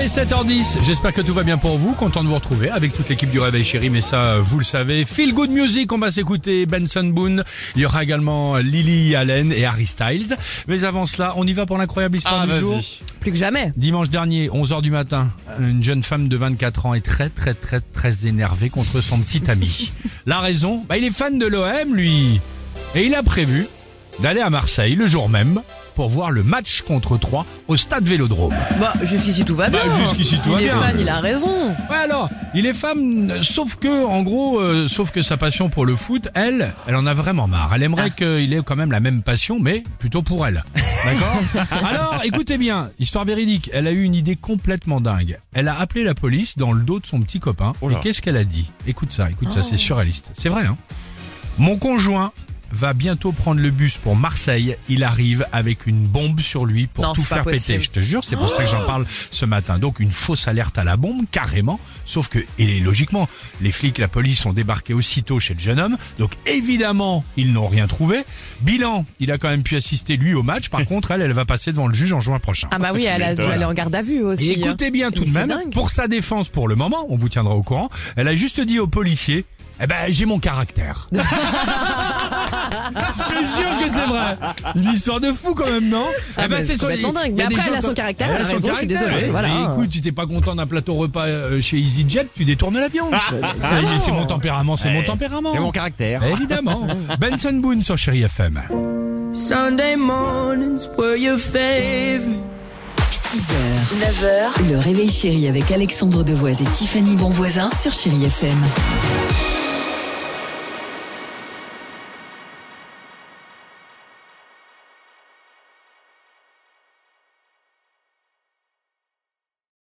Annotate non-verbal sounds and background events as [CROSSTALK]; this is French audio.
Allez, 7h10, j'espère que tout va bien pour vous, content de vous retrouver avec toute l'équipe du Réveil Chéri, mais ça, vous le savez. Feel Good Music, on va s'écouter Benson Boone, il y aura également Lily Allen et Harry Styles. Mais avant cela, on y va pour l'incroyable histoire du jour. Plus que jamais. Dimanche dernier, 11h du matin, une jeune femme de 24 ans est très très très très énervée contre son petit ami. [LAUGHS] La raison? Bah il est fan de l'OM lui. Et il a prévu d'aller à Marseille le jour même pour voir le match contre 3 au stade Vélodrome. Bah, jusqu'ici tout va Bah, bien. jusqu'ici, tout il va est bien. fan, il a raison. Ouais alors, il est femme, euh, sauf que, en gros, euh, sauf que sa passion pour le foot, elle, elle en a vraiment marre. Elle aimerait qu'il ait quand même la même passion, mais plutôt pour elle. [LAUGHS] D'accord? Alors, écoutez bien, histoire véridique, elle a eu une idée complètement dingue. Elle a appelé la police dans le dos de son petit copain. Et qu'est-ce qu'elle a dit? Écoute ça, écoute ça, c'est surréaliste. C'est vrai, hein? Mon conjoint va bientôt prendre le bus pour Marseille. Il arrive avec une bombe sur lui pour Non, tout faire péter. Je te jure, c'est pour ça que j'en parle ce matin. Donc une fausse alerte à la bombe, carrément. Sauf que, et logiquement, les flics, la police ont débarqué aussitôt chez le jeune homme. Donc évidemment, ils n'ont rien trouvé. Bilan, il a quand même pu assister lui au match. Par contre, elle, elle va passer devant le juge en juin prochain. Ah bah oui, elle a dû aller en garde à vue aussi. Et écoutez bien tout de même, dingue. pour sa défense pour le moment, on vous tiendra au courant, elle a juste dit aux policiers, eh ben j'ai mon caractère. [LAUGHS] Je suis sûr que c'est vrai. Une histoire de fou quand même, non? Ah, mais c'est complètement dingue. Mais après, elle a son caractère, elle a son je suis caractère. désolée, voilà. Écoute, si t'es pas content d'un plateau repas euh, chez EasyJet, tu détournes l'avion. Ah, mais c'est mon tempérament, c'est mon tempérament. Et mon caractère. Évidemment. [LAUGHS] Benson Boone sur Chéri FM. Sunday mornings were your favorite. 6h, 9h, le réveil chéri avec Alexandre Devoise et Tiffany Bonvoisin sur Chéri FM.